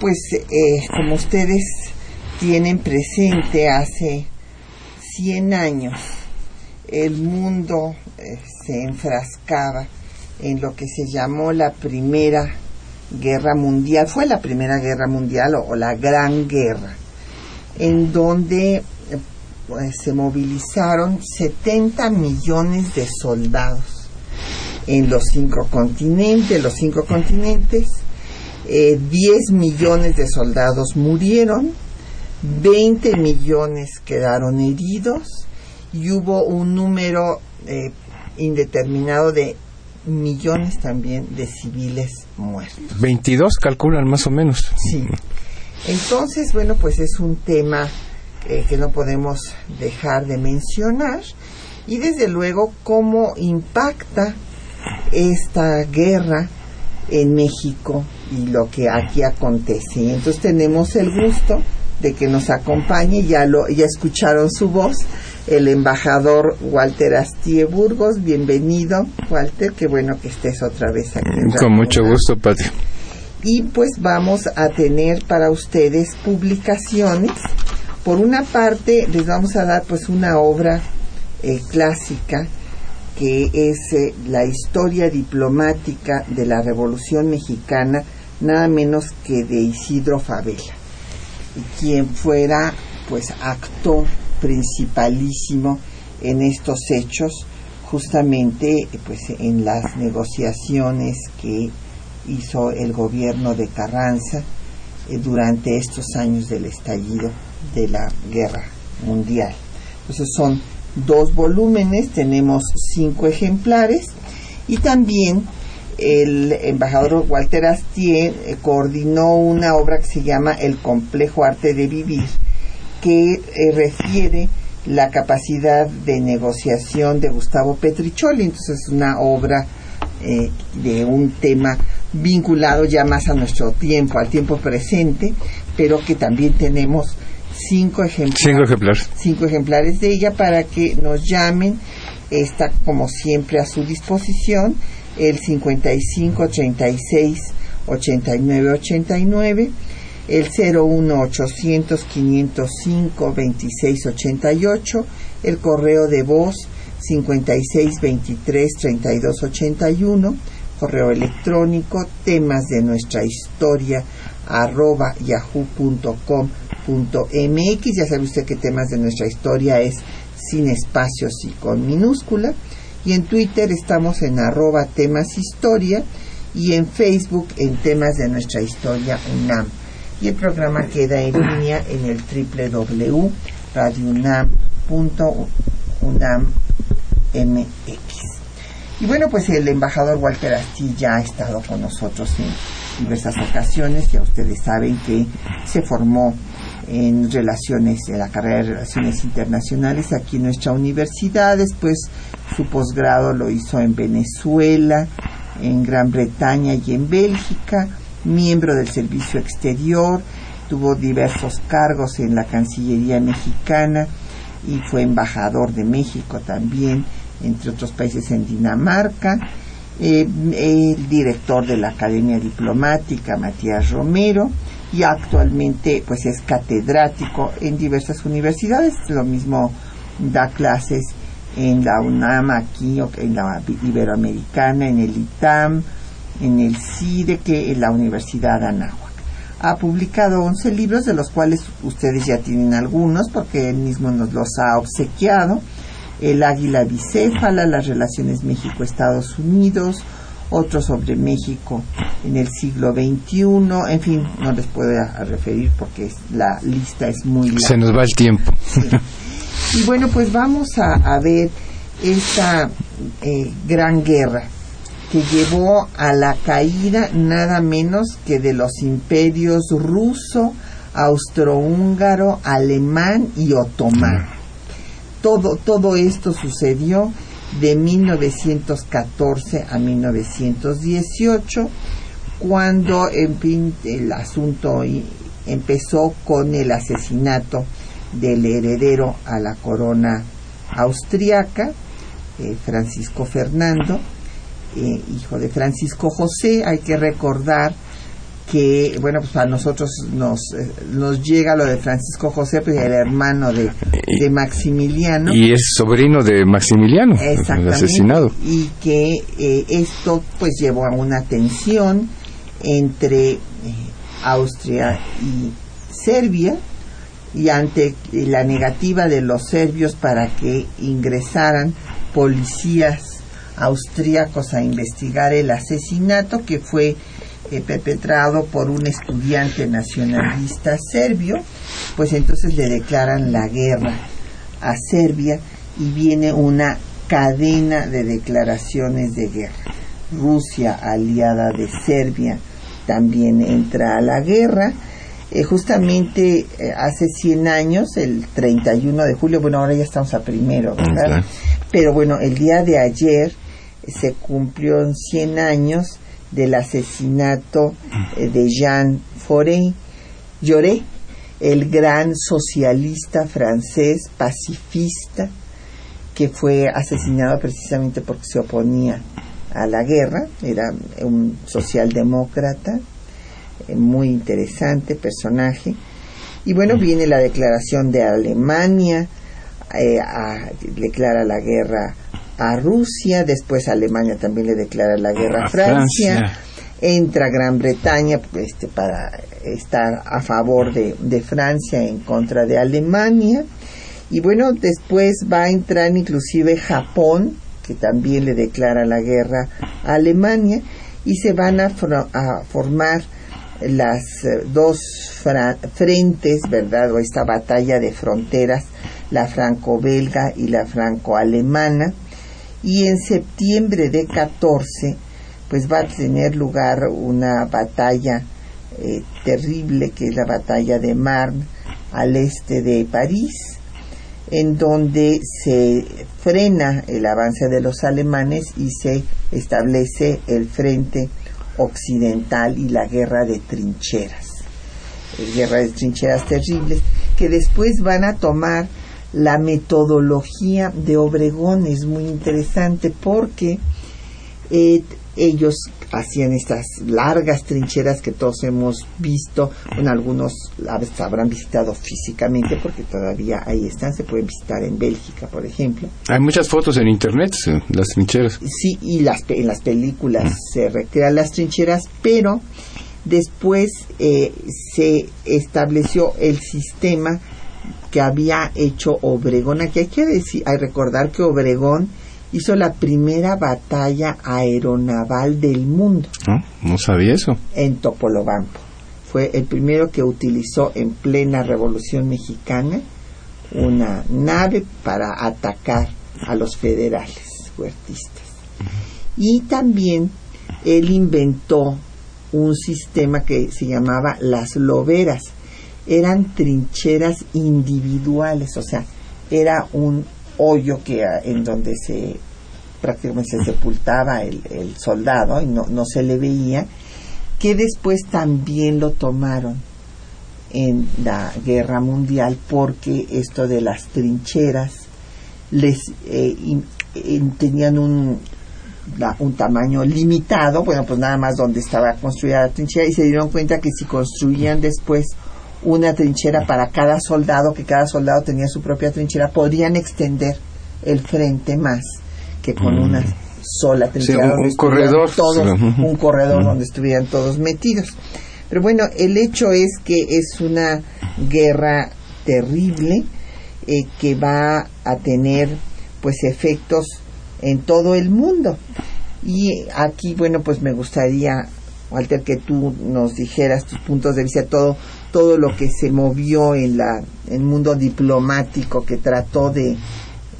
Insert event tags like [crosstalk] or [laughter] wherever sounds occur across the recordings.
Pues eh, como ustedes tienen presente, hace 100 años el mundo eh, se enfrascaba en lo que se llamó la Primera Guerra Mundial, fue la Primera Guerra Mundial o, la Gran Guerra, en donde pues, se movilizaron 70 millones de soldados en los cinco continentes, los cinco continentes, 10 eh, millones de soldados murieron, 20 millones quedaron heridos y hubo un número eh, indeterminado de millones también de civiles muertos. 22 calculan más o menos. Sí. Entonces, bueno, pues es un tema eh, que no podemos dejar de mencionar y desde luego cómo impacta esta guerra en México y lo que aquí acontece. Entonces tenemos el gusto de que nos acompañe, ya lo ya escucharon su voz, el embajador Walter Astie Burgos. Bienvenido, Walter, qué bueno que estés otra vez aquí. Con mucho gusto, Pati. Y pues vamos a tener para ustedes publicaciones. Por una parte, les vamos a dar pues una obra eh, clásica que es eh, la historia diplomática de la Revolución Mexicana, nada menos que de Isidro Favela, quien fuera pues actor principalísimo en estos hechos, justamente pues en las negociaciones que hizo el gobierno de Carranza eh, durante estos años del estallido de la guerra mundial. Entonces son dos volúmenes, tenemos cinco ejemplares y también el embajador Walter Astier eh, coordinó una obra que se llama El complejo arte de vivir, que eh, refiere la capacidad de negociación de Gustavo Petricholi. Entonces es una obra eh, de un tema vinculado ya más a nuestro tiempo, al tiempo presente, pero que también tenemos cinco ejemplares, cinco ejemplares. de ella para que nos llamen. Está como siempre a su disposición el 55 36 89 89 el 01 800 505 26 88 el correo de voz 56 23 32 81 correo electrónico temas de nuestra historia arroba yahoo.com mx. Ya sabe usted que temas de nuestra historia es sin espacios y con minúscula. Y en Twitter estamos en arroba temas historia y en Facebook en temas de nuestra historia UNAM. Y el programa queda en línea en el www.radiounam.unam.mx. Y bueno, pues el embajador Walter Astilla ha estado con nosotros en diversas ocasiones. Ya ustedes saben que se formó en relaciones, en la carrera de relaciones internacionales aquí en nuestra universidad. Después su posgrado lo hizo en Venezuela, en Gran Bretaña y en Bélgica. Miembro del Servicio Exterior, tuvo diversos cargos en la Cancillería mexicana y fue embajador de México también, entre otros países en Dinamarca. Eh, el director de la Academia Diplomática, Matías Romero, y actualmente pues es catedrático en diversas universidades, lo mismo da clases en la UNAM aquí, en la Iberoamericana, en el ITAM, en el CIDE, que en la Universidad Anáhuac. Ha publicado 11 libros, de los cuales ustedes ya tienen algunos, porque él mismo nos los ha obsequiado. El águila bicéfala, las relaciones México-Estados Unidos, otro sobre México en el siglo XXI, en fin, no les puedo referir porque la lista es muy larga. Se nos va el tiempo. Y bueno, pues vamos a, ver esta eh, gran guerra que llevó a la caída nada menos que de los imperios ruso, austrohúngaro, alemán y otomán. Todo, todo esto sucedió de 1914 a 1918, cuando en fin, el asunto empezó con el asesinato del heredero a la corona austriaca, eh, Francisco Fernando, eh, hijo de Francisco José. Hay que recordar que, bueno, pues a nosotros nos, eh, nos llega lo de Francisco José, pues el hermano de, de Maximiliano. Y es sobrino de Maximiliano, el asesinado. Y que esto pues llevó a una tensión entre Austria y Serbia, y ante la negativa de los serbios para que ingresaran policías austríacos a investigar el asesinato que fue eh, perpetrado por un estudiante nacionalista serbio, pues entonces le declaran la guerra a Serbia y viene una cadena de declaraciones de guerra. Rusia, aliada de Serbia, también entra a la guerra eh, justamente eh, hace 100 años, el 31 de julio, bueno, ahora ya estamos a primero, ¿verdad? Pero bueno, el día de ayer se cumplió 100 años del asesinato eh, de Jean Forey, Lloré, el gran socialista francés, pacifista, que fue asesinado precisamente porque se oponía a la guerra, era un socialdemócrata, eh, muy interesante personaje. Y bueno, viene la declaración de Alemania, eh, declara la guerra a Rusia, después Alemania también le declara la guerra a Francia, entra Gran Bretaña este, para estar a favor de, de, Francia en contra de Alemania, y bueno, después va a entrar inclusive Japón, que también le declara la guerra a Alemania, y se van a, a formar las eh, dos frentes, ¿verdad? O esta batalla de fronteras, la franco-belga y la franco-alemana. Y en septiembre de 14, pues va a tener lugar una batalla eh, terrible, que es la batalla de Marne, al este de París, en donde se frena el avance de los alemanes y se establece el frente occidental y la guerra de trincheras, eh, guerra de trincheras terribles, que después van a tomar la metodología de Obregón, es muy interesante porque eh, ellos hacían estas largas trincheras que todos hemos visto, bueno, algunos habrán visitado físicamente porque todavía ahí están, se pueden visitar en Bélgica, por ejemplo. Hay muchas fotos en internet, las trincheras. Sí, y las, en las películas mm. se recrean las trincheras, pero después eh, se estableció el sistema que había hecho Obregón. Aquí hay que decir, hay recordar que Obregón hizo la primera batalla aeronaval del mundo. No, sabía eso. En Topolobampo. Fue el primero que utilizó en plena Revolución Mexicana una nave para atacar a los federales fuertistas. Y también él inventó un sistema que se llamaba las loberas. Eran trincheras individuales, o sea, era un hoyo que en donde se prácticamente se sepultaba el, soldado y no, no se le veía, que después también lo tomaron en la guerra mundial porque esto de las trincheras les eh, tenían un, un tamaño limitado, bueno, pues nada más donde estaba construida la trinchera y se dieron cuenta que si construían después una trinchera para cada soldado, que cada soldado tenía su propia trinchera, podrían extender el frente más que con mm. una sola trinchera. un, corredor. Todos, un corredor donde estuvieran todos metidos. Pero bueno, el hecho es que es una guerra terrible eh, que va a tener pues efectos en todo el mundo. Y aquí, bueno, pues me gustaría, Walter, que tú nos dijeras tus puntos de vista, todo, todo lo que se movió en la, el mundo diplomático que trató de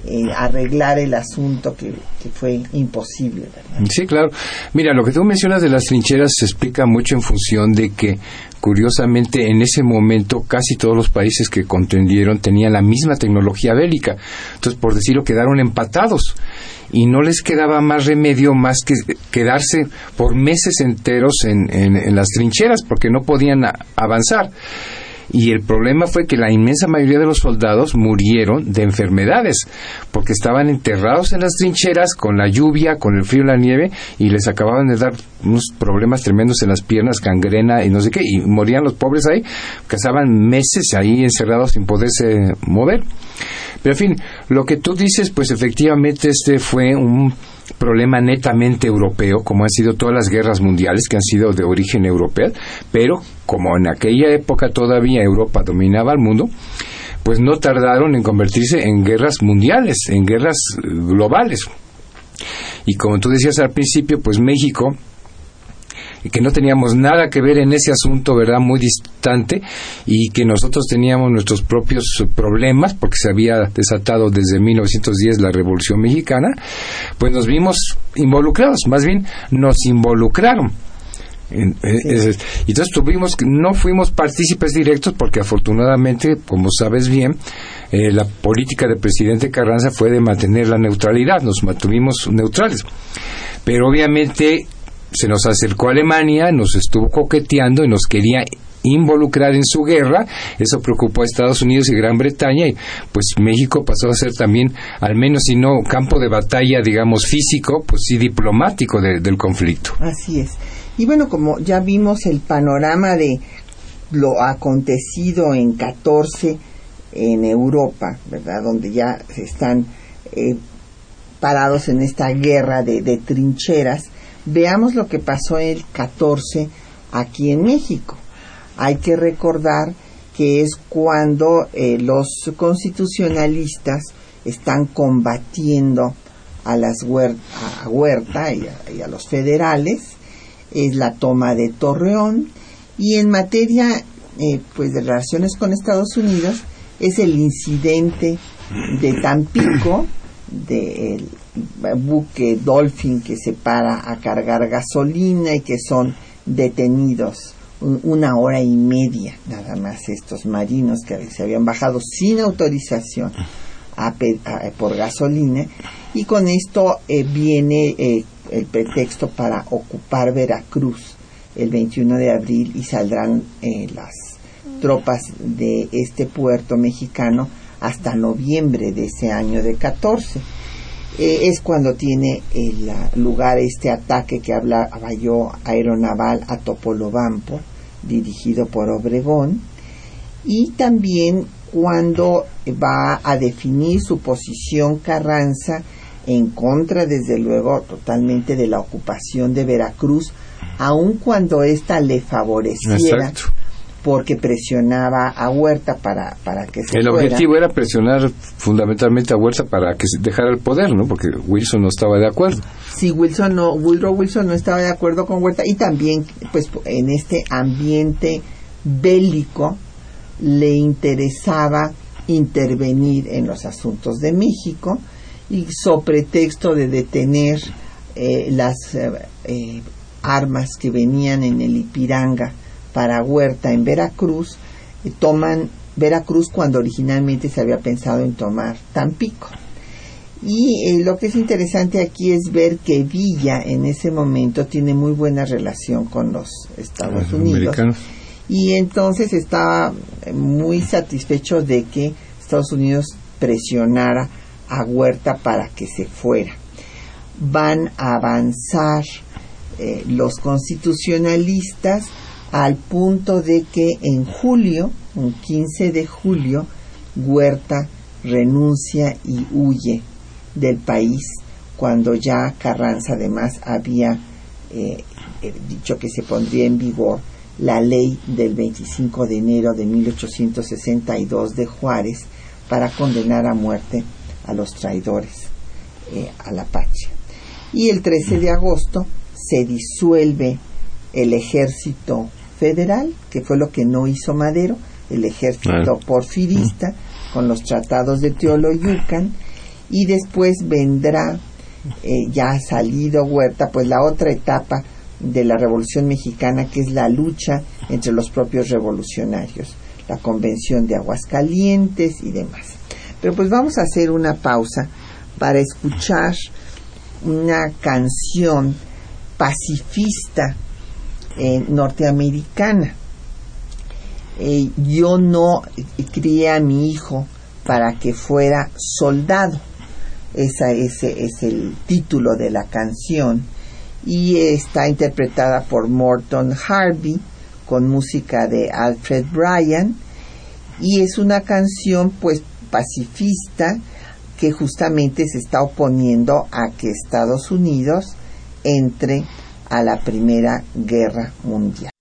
eh, arreglar el asunto que, fue imposible. Sí, claro. Mira, lo que tú mencionas de las trincheras se explica mucho en función de que, curiosamente, en ese momento casi todos los países que contendieron tenían la misma tecnología bélica. Entonces, por decirlo, quedaron empatados y no les quedaba más remedio más que quedarse por meses enteros en, en las trincheras porque no podían avanzar y el problema fue que la inmensa mayoría de los soldados murieron de enfermedades porque estaban enterrados en las trincheras con la lluvia, con el frío y la nieve y les acababan de dar unos problemas tremendos en las piernas, gangrena y no sé qué y morían los pobres ahí, pasaban meses ahí encerrados sin poderse mover. Pero en fin, lo que tú dices, pues efectivamente este fue un problema netamente europeo, como han sido todas las guerras mundiales que han sido de origen europeo, pero como en aquella época todavía Europa dominaba el mundo, pues no tardaron en convertirse en guerras mundiales, en guerras globales. Y como tú decías al principio, pues México y que no teníamos nada que ver en ese asunto, ¿verdad? Muy distante y que nosotros teníamos nuestros propios problemas porque se había desatado desde 1910 la Revolución Mexicana, pues nos vimos involucrados, más bien nos involucraron. Eh, entonces tuvimos no fuimos partícipes directos porque afortunadamente, como sabes bien, eh, la política del presidente Carranza fue de mantener la neutralidad, nos mantuvimos neutrales. Pero obviamente se nos acercó Alemania, nos estuvo coqueteando y nos quería involucrar en su guerra, eso preocupó a Estados Unidos y Gran Bretaña y pues México pasó a ser también, al menos si no campo de batalla, digamos físico, pues sí diplomático del conflicto. Así es. Y bueno, como ya vimos el panorama de lo acontecido en 14 en Europa, ¿verdad? Donde ya están eh, parados en esta guerra de trincheras, Veamos lo que pasó el 14 aquí en México. Hay que recordar que es cuando eh, los constitucionalistas están combatiendo a las a Huerta y a, los federales, es la toma de Torreón y en materia eh, pues de relaciones con Estados Unidos es el incidente de Tampico del buque Dolphin que se para a cargar gasolina y que son detenidos. Una hora y media nada más estos marinos que se habían bajado sin autorización por gasolina. Y con esto eh, viene eh, el pretexto para ocupar Veracruz el 21 de abril y saldrán eh, las tropas de este puerto mexicano hasta noviembre de ese año de 14 eh, es cuando tiene el lugar este ataque que hablaba yo aeronaval a Topolobampo, dirigido por Obregón, y también cuando va a definir su posición Carranza en contra, desde luego, totalmente de la ocupación de Veracruz, aun cuando ésta le favoreciera porque presionaba a Huerta para, para que se El objetivo era presionar fundamentalmente a Huerta para que se dejara el poder, ¿no? Porque Wilson no estaba de acuerdo. Sí, Wilson no, Woodrow Wilson no estaba de acuerdo con Huerta y también, pues, en este ambiente bélico le interesaba intervenir en los asuntos de México y sobre pretexto de detener eh, las eh, eh, armas que venían en el Ipiranga para Huerta en Veracruz, eh, toman Veracruz cuando originalmente se había pensado en tomar Tampico. Y eh, lo que es interesante aquí es ver que Villa en ese momento tiene muy buena relación con los Estados Unidos. Y entonces estaba muy satisfecho de que Estados Unidos presionara a Huerta para que se fuera. Van a avanzar eh, los constitucionalistas al punto de que en julio, un 15 de julio, Huerta renuncia y huye del país cuando ya Carranza además había eh, eh, dicho que se pondría en vigor la ley del 25 de enero de 1862 de Juárez para condenar a muerte a los traidores eh, a la patria. y el 13 de agosto se disuelve el ejército federal, que fue lo que no hizo Madero, el ejército porfirista, con los tratados de Teoloyucan, y después vendrá, eh, ya ha salido Huerta, pues la otra etapa de la Revolución Mexicana, que es la lucha entre los propios revolucionarios, la Convención de Aguascalientes y demás. Pero pues vamos a hacer una pausa para escuchar una canción pacifista eh, norteamericana. Eh, yo no crié a mi hijo para que fuera soldado. Esa, ese es el título de la canción y está interpretada por Morton Harvey con música de Alfred Bryan y es una canción pues pacifista que justamente se está oponiendo a que Estados Unidos entre a la Primera Guerra Mundial.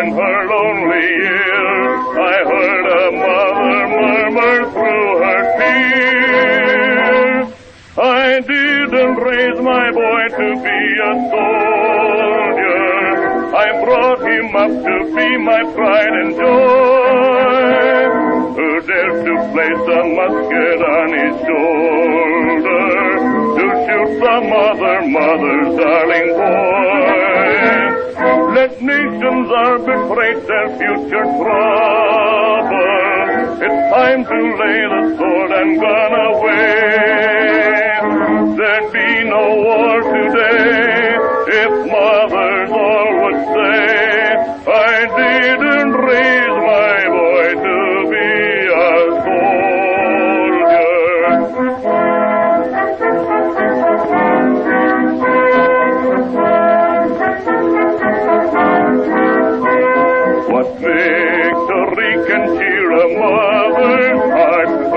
in her lonely years, I heard a mother murmur through her tears. I didn't raise my boy to be a soldier. I brought him up to be my pride and joy. Who dared to place a musket on his shoulder to shoot some other mother's darling boy? let nations arbitrate their future trouble. It's time to lay the sword and gun away.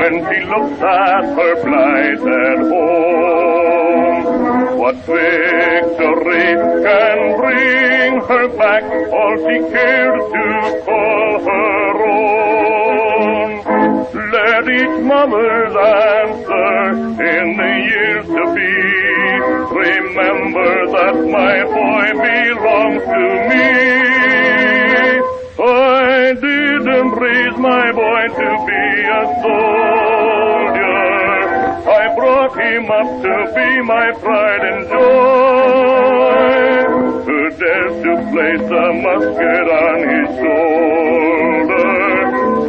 when she looks at her blighted home. What victory can bring her back all she cared to call her own? Let each mother's answer in the years to be remember that my boy belongs to me. came up to be my pride and joy. Who dares to place a musket on his shoulder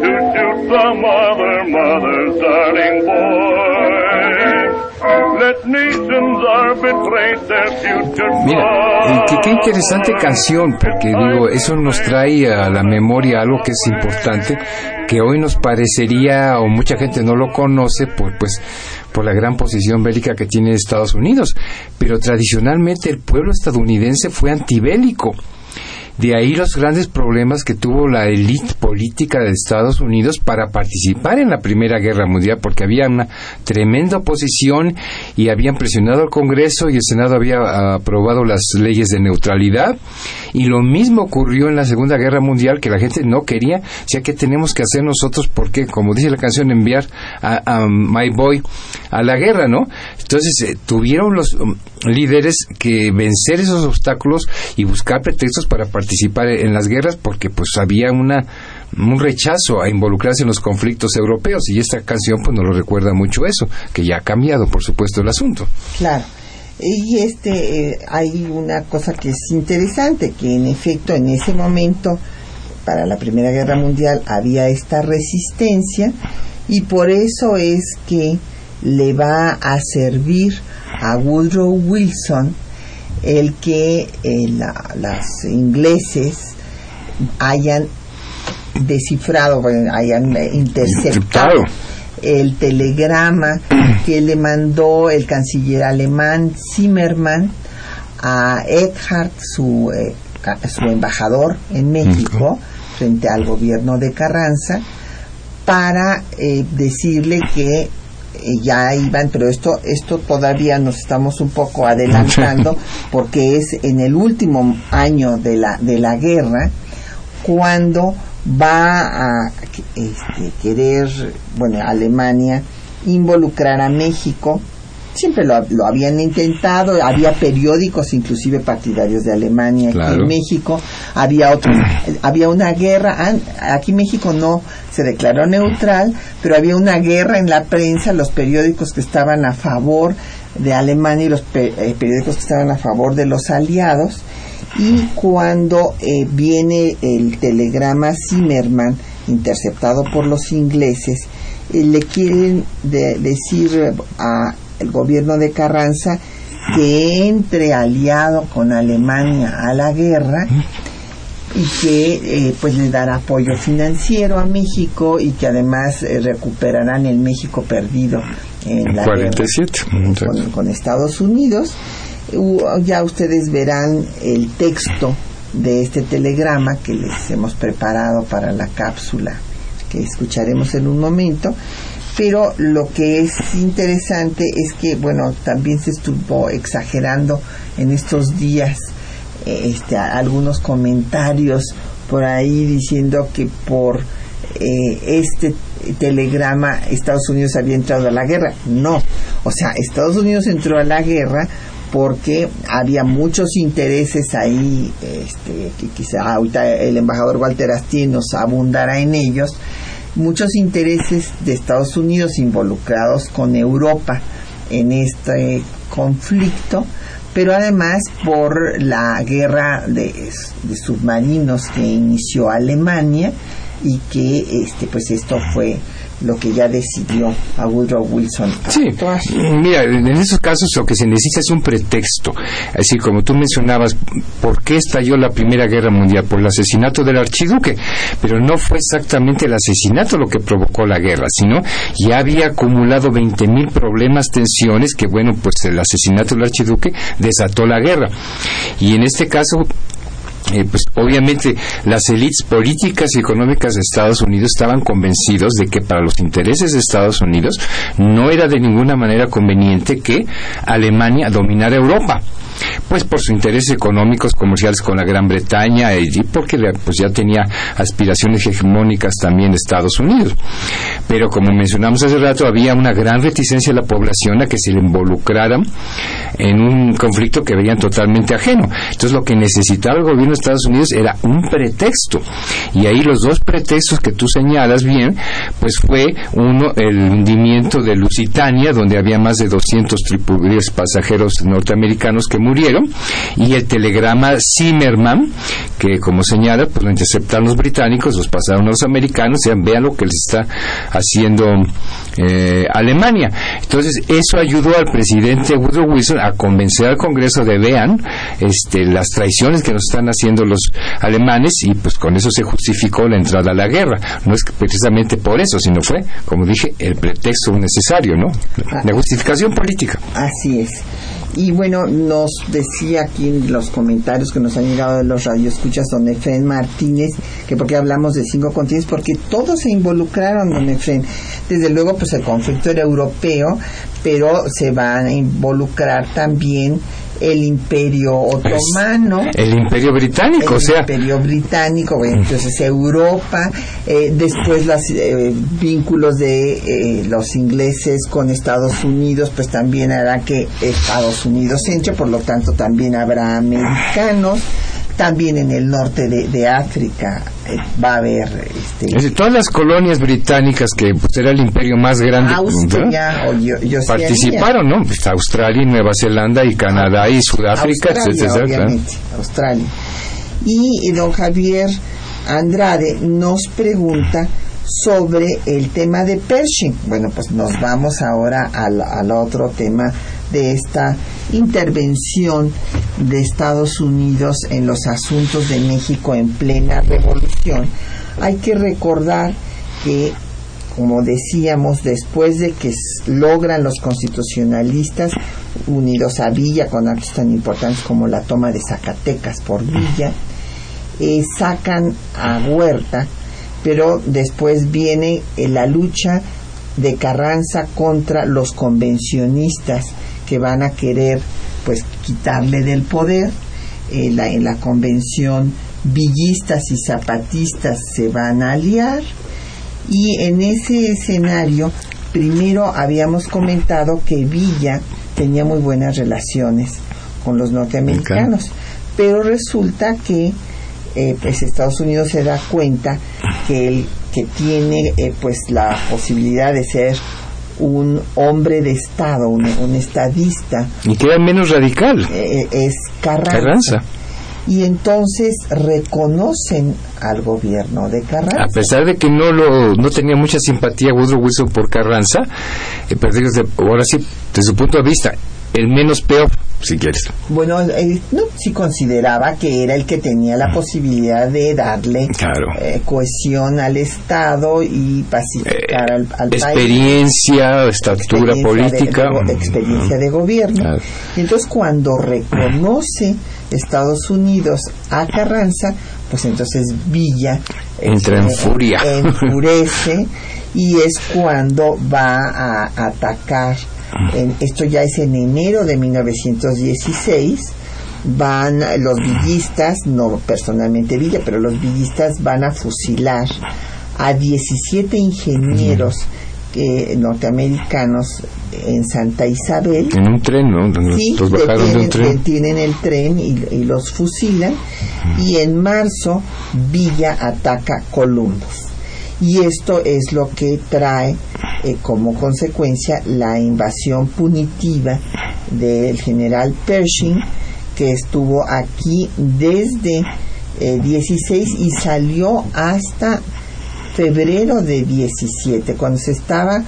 to shoot some other mother's darling boy? Mira, qué, interesante canción, porque digo, eso nos trae a la memoria algo que es importante, que hoy nos parecería, o mucha gente no lo conoce, por, pues, por la gran posición bélica que tiene Estados Unidos. Pero tradicionalmente el pueblo estadounidense fue antibélico de ahí los grandes problemas que tuvo la élite política de Estados Unidos para participar en la Primera Guerra Mundial, porque había una tremenda oposición y habían presionado al Congreso y el Senado había aprobado las leyes de neutralidad. Y lo mismo ocurrió en la Segunda Guerra Mundial, que la gente no quería, o sea, ¿qué tenemos que hacer nosotros? Porque, como dice la canción, enviar a, My Boy a la guerra, ¿no? Entonces, eh, tuvieron los um, líderes que vencer esos obstáculos y buscar pretextos para participar participar en las guerras porque pues había una un rechazo a involucrarse en los conflictos europeos y esta canción pues nos lo recuerda mucho eso, que ya ha cambiado por supuesto el asunto. Claro. Y este eh, hay una cosa que es interesante, que en efecto en ese momento para la Primera Guerra Mundial había esta resistencia y por eso es que le va a servir a Woodrow Wilson el que eh, las ingleses hayan descifrado, hayan interceptado el telegrama que le mandó el canciller alemán Zimmermann a Eckhart, su, eh, su embajador en México, frente al gobierno de Carranza, para eh, decirle que eh, ya iban, pero esto, esto todavía nos estamos un poco adelantando [laughs] porque es en el último año de la, de la guerra cuando va a este, querer, bueno, Alemania involucrar a México. Siempre lo, habían intentado, había periódicos inclusive partidarios de Alemania aquí en México, había otro, [clears throat] había una guerra, aquí México no se declaró neutral, pero había una guerra en la prensa, los periódicos que estaban a favor de Alemania y los eh, periódicos que estaban a favor de los aliados, y cuando eh, viene el telegrama Zimmerman interceptado por los ingleses, eh, le quieren decir al gobierno de Carranza que entre aliado con Alemania a la guerra y que eh, pues le dará apoyo financiero a México y que además recuperarán el México perdido en la 47 con Estados Unidos ya ustedes verán el texto de este telegrama que les hemos preparado para la cápsula que escucharemos en un momento. Pero lo que es interesante es que, bueno, también se estuvo exagerando en estos días este, algunos comentarios por ahí diciendo que por eh, este telegrama Estados Unidos había entrado a la guerra. No, o sea, Estados Unidos entró a la guerra porque había muchos intereses ahí, este, que quizá ahorita el embajador Walter Asti nos abundará en ellos, muchos intereses de Estados Unidos involucrados con Europa en este conflicto, pero además por la guerra de, de submarinos que inició Alemania y que este pues esto fue lo que ya decidió a Woodrow Wilson. Sí, mira, en esos casos lo que se necesita es un pretexto. Así como tú mencionabas, ¿por qué estalló la Primera Guerra Mundial? Por el asesinato del archiduque. Pero no fue exactamente el asesinato lo que provocó la guerra, sino ya había acumulado 20.000 problemas, tensiones, que bueno, pues el asesinato del archiduque desató la guerra. Y en este caso, eh, pues obviamente las élites políticas y económicas de Estados Unidos estaban convencidos de que para los intereses de Estados Unidos no era de ninguna manera conveniente que Alemania dominara Europa pues por sus intereses económicos comerciales con la Gran Bretaña y porque pues ya tenía aspiraciones hegemónicas también Estados Unidos. Pero como mencionamos hace rato, había una gran reticencia de la población a que se le involucraran en un conflicto que veían totalmente ajeno. Entonces lo que necesitaba el gobierno de Estados Unidos era un pretexto. Y ahí los dos pretextos que tú señalas bien, pues fue uno el hundimiento de Lusitania, donde había más de 200 tripulantes pasajeros norteamericanos que murieron, y el telegrama Zimmerman, que como señala, pues lo interceptaron los británicos, los pasaron a los americanos, y vean lo que les está haciendo eh, Alemania. Entonces, eso ayudó al presidente Woodrow Wilson a convencer al Congreso de vean este, las traiciones que nos están haciendo los alemanes y pues con eso se justificó la entrada a la guerra. No es precisamente por eso, sino fue, como dije, el pretexto necesario, ¿no? La justificación política. Así es. Y bueno, nos decía aquí en los comentarios que nos han llegado de los radioescuchas don Efren Martínez, que porque hablamos de cinco continentes, porque todos se involucraron, don Efren. Desde luego, pues el conflicto era europeo, pero se van a involucrar también el imperio otomano. el imperio británico, o sea. El imperio británico, entonces Europa, eh, después los eh, vínculos de eh, los ingleses con Estados Unidos, pues también hará que Estados Unidos entre, por lo tanto también habrá americanos también en el norte de, África eh, va a haber este, todas las colonias británicas que pues, era el imperio más grande Austria, participaron no pues, Australia Nueva Zelanda y Canadá y Sudáfrica Australia, Australia. Y don Javier Andrade nos pregunta sobre el tema de Pershing. Bueno pues nos vamos ahora al, al otro tema de esta intervención de Estados Unidos en los asuntos de México en plena revolución, hay que recordar que como decíamos, después de que logran los constitucionalistas unidos a Villa con actos tan importantes como la toma de Zacatecas por Villa, eh, sacan a Huerta, pero después viene eh, la lucha de Carranza contra los convencionistas que van a querer pues quitarle del poder. Eh, la, en la convención villistas y zapatistas se van a aliar y en ese escenario primero habíamos comentado que Villa tenía muy buenas relaciones con los norteamericanos, pero resulta que eh, pues Estados Unidos se da cuenta que el que tiene eh, pues la posibilidad de ser un hombre de Estado, un, estadista. Y que era menos radical. Eh, es Carranza. Y entonces reconocen al gobierno de Carranza. A pesar de que no lo no tenía mucha simpatía Woodrow Wilson por Carranza, eh, ahora sí, desde su punto de vista, el menos peor si quieres. Bueno, eh, no, sí consideraba que era el que tenía la posibilidad de darle eh, cohesión al Estado y pacificar al, país. Experiencia, estatura política. experiencia de gobierno. Y entonces cuando reconoce Estados Unidos a Carranza, pues entonces Villa entra en este, furia. Enfurece [laughs] y es cuando va a atacar esto ya es en enero de 1916, van los villistas, no personalmente Villa, pero los villistas van a fusilar a 17 ingenieros norteamericanos en Santa Isabel. En un tren, ¿no? Sí, detienen, el tren y, los fusilan. Y en marzo Villa ataca Columbus y esto es lo que trae eh, como consecuencia la invasión punitiva del general Pershing que estuvo aquí desde 16 eh, y salió hasta febrero de 17 cuando se estaba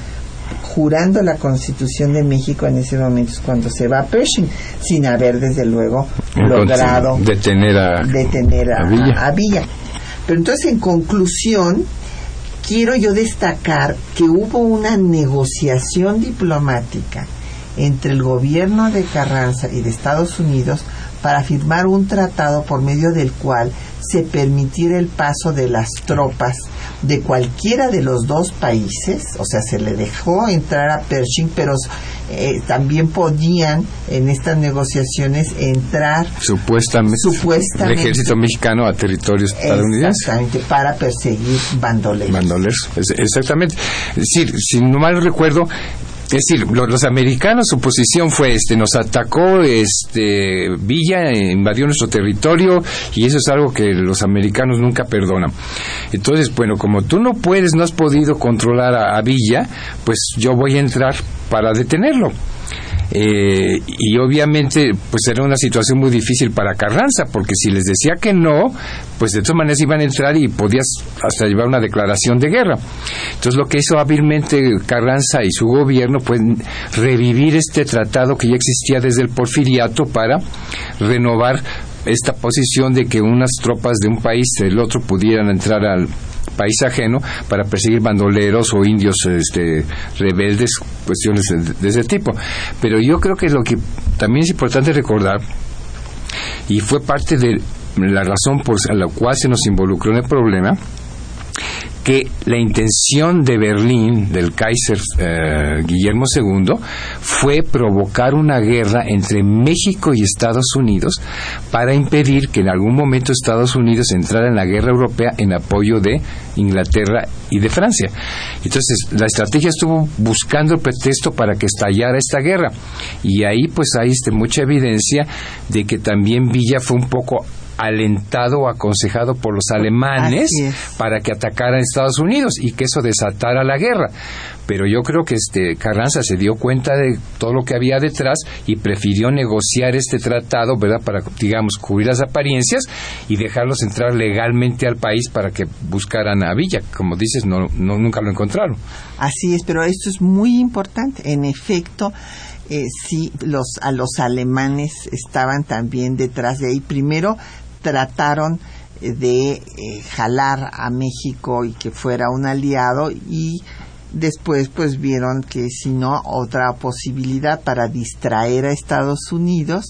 jurando la Constitución de México en ese momento es cuando se va Pershing sin haber desde luego logrado detener a, detener a Villa. Pero entonces en conclusión quiero yo destacar que hubo una negociación diplomática entre el gobierno de Carranza y de Estados Unidos para firmar un tratado por medio del cual se permitiera el paso de las tropas de cualquiera de los dos países, o sea, se le dejó entrar a Pershing, pero eh, también podían en estas negociaciones entrar supuestamente, el ejército mexicano a territorios estadounidenses. Exactamente, para perseguir bandoleros. Bandoleros, exactamente. Decir, si no mal recuerdo, es decir, los, americanos su posición fue este nos atacó este Villa, invadió nuestro territorio y eso es algo que los americanos nunca perdonan. Entonces, bueno, como tú no puedes, no has podido controlar a Villa, pues yo voy a entrar para detenerlo. Eh, y obviamente pues era una situación muy difícil para Carranza porque si les decía que no pues de todas maneras iban a entrar y podías hasta llevar una declaración de guerra. Entonces lo que hizo hábilmente Carranza y su gobierno fue revivir este tratado que ya existía desde el porfiriato para renovar esta posición de que unas tropas de un país del otro pudieran entrar al país ajeno para perseguir bandoleros o indios este, rebeldes, cuestiones de, ese tipo. Pero yo creo que lo que también es importante recordar, y fue parte de la razón por la cual se nos involucró en el problema, que la intención de Berlín, del Kaiser eh, Guillermo II, fue provocar una guerra entre México y Estados Unidos para impedir que en algún momento Estados Unidos entrara en la guerra europea en apoyo de Inglaterra y de Francia. Entonces, la estrategia estuvo buscando el pretexto para que estallara esta guerra. Y ahí pues hay este, mucha evidencia de que también Villa fue un poco alentado o aconsejado por los alemanes para que atacaran a Estados Unidos y que eso desatara la guerra. Pero yo creo que este Carranza se dio cuenta de todo lo que había detrás y prefirió negociar este tratado, ¿verdad? Para, digamos, cubrir las apariencias y dejarlos entrar legalmente al país para que buscaran a Villa. Como dices, no, no nunca lo encontraron. Así es, pero esto es muy importante. En efecto, eh, sí los a los alemanes estaban también detrás de ahí. Primero trataron eh, de eh, jalar a México y que fuera un aliado y después pues vieron que si no otra posibilidad para distraer a Estados Unidos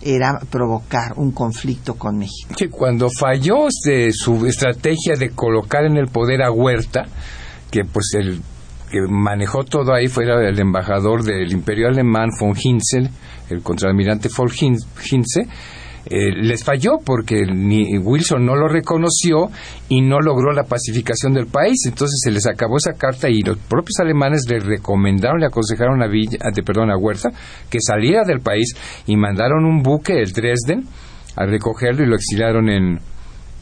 era provocar un conflicto con México. Sí, cuando falló de su estrategia de colocar en el poder a Huerta, que pues el que manejó todo ahí fue el embajador del Imperio Alemán von Hinzel, el contraalmirante von Hinze, eh, les falló porque ni Wilson no lo reconoció y no logró la pacificación del país. Entonces se les acabó esa carta y los propios alemanes le recomendaron, le aconsejaron a, Villa, perdón, a Huerta que saliera del país y mandaron un buque, el Dresden, a recogerlo y lo exiliaron en,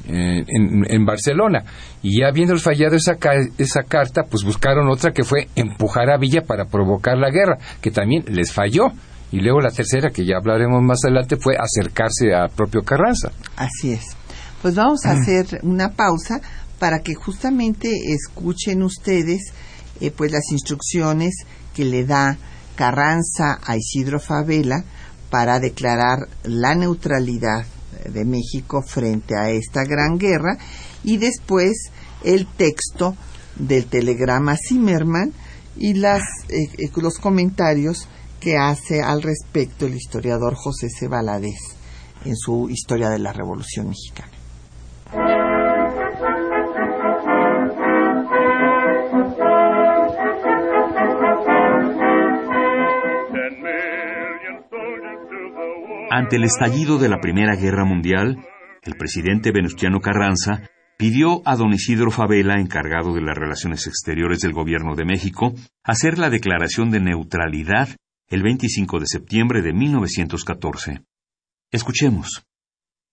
en, en, Barcelona. Y ya habiendo fallado esa, esa carta, pues buscaron otra que fue empujar a Villa para provocar la guerra, que también les falló. Y luego la tercera, que ya hablaremos más adelante, fue acercarse a propio Carranza. Así es. Pues vamos a hacer una pausa para que justamente escuchen ustedes eh, pues las instrucciones que le da Carranza a Isidro Favela para declarar la neutralidad de México frente a esta gran guerra y después el texto del telegrama Zimmerman y las, eh, eh, los comentarios que hace al respecto el historiador José C. en su Historia de la Revolución Mexicana. Ante el estallido de la Primera Guerra Mundial, el presidente Venustiano Carranza pidió a don Isidro Favela, encargado de las relaciones exteriores del Gobierno de México, hacer la declaración de neutralidad el 25 de septiembre de 1914. Escuchemos.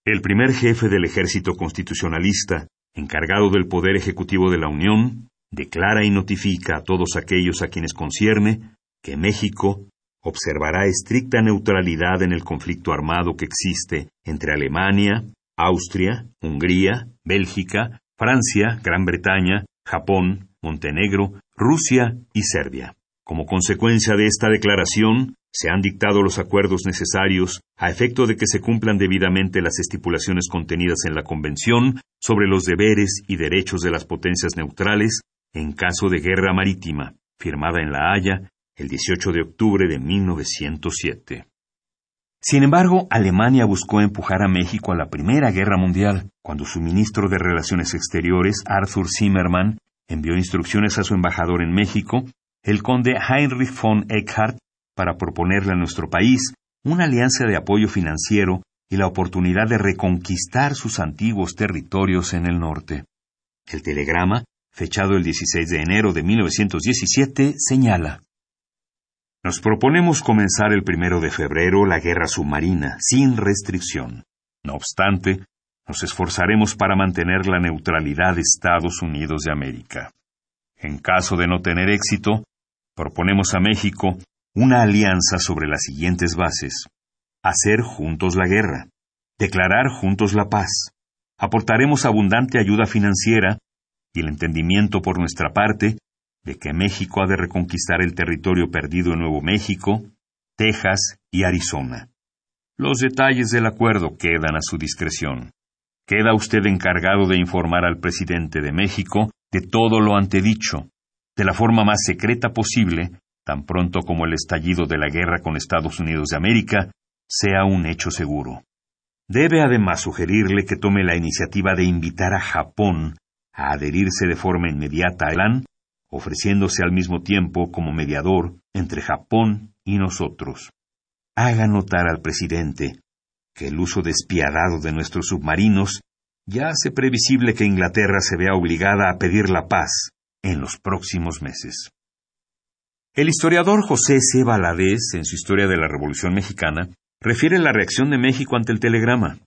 El primer jefe del ejército constitucionalista, encargado del Poder Ejecutivo de la Unión, declara y notifica a todos aquellos a quienes concierne que México observará estricta neutralidad en el conflicto armado que existe entre Alemania, Austria, Hungría, Bélgica, Francia, Gran Bretaña, Japón, Montenegro, Rusia y Serbia. Como consecuencia de esta declaración, se han dictado los acuerdos necesarios a efecto de que se cumplan debidamente las estipulaciones contenidas en la Convención sobre los deberes y derechos de las potencias neutrales en caso de guerra marítima, firmada en La Haya el 18 de octubre de 1907. Sin embargo, Alemania buscó empujar a México a la Primera Guerra Mundial, cuando su ministro de Relaciones Exteriores, Arthur Zimmermann, envió instrucciones a su embajador en México el conde Heinrich von Eckhardt para proponerle a nuestro país una alianza de apoyo financiero y la oportunidad de reconquistar sus antiguos territorios en el norte. El telegrama, fechado el 16 de enero de 1917, señala Nos proponemos comenzar el primero de febrero la guerra submarina, sin restricción. No obstante, nos esforzaremos para mantener la neutralidad de Estados Unidos de América. En caso de no tener éxito, proponemos a México una alianza sobre las siguientes bases. Hacer juntos la guerra. Declarar juntos la paz. Aportaremos abundante ayuda financiera y el entendimiento por nuestra parte de que México ha de reconquistar el territorio perdido en Nuevo México, Texas y Arizona. Los detalles del acuerdo quedan a su discreción. Queda usted encargado de informar al presidente de México de todo lo antedicho de la forma más secreta posible, tan pronto como el estallido de la guerra con Estados Unidos de América sea un hecho seguro. Debe además sugerirle que tome la iniciativa de invitar a Japón a adherirse de forma inmediata a ELAN, ofreciéndose al mismo tiempo como mediador entre Japón y nosotros. Haga notar al presidente que el uso despiadado de nuestros submarinos ya hace previsible que Inglaterra se vea obligada a pedir la paz en los próximos meses. El historiador José C. Valadez, en su Historia de la Revolución Mexicana, refiere la reacción de México ante el telegrama.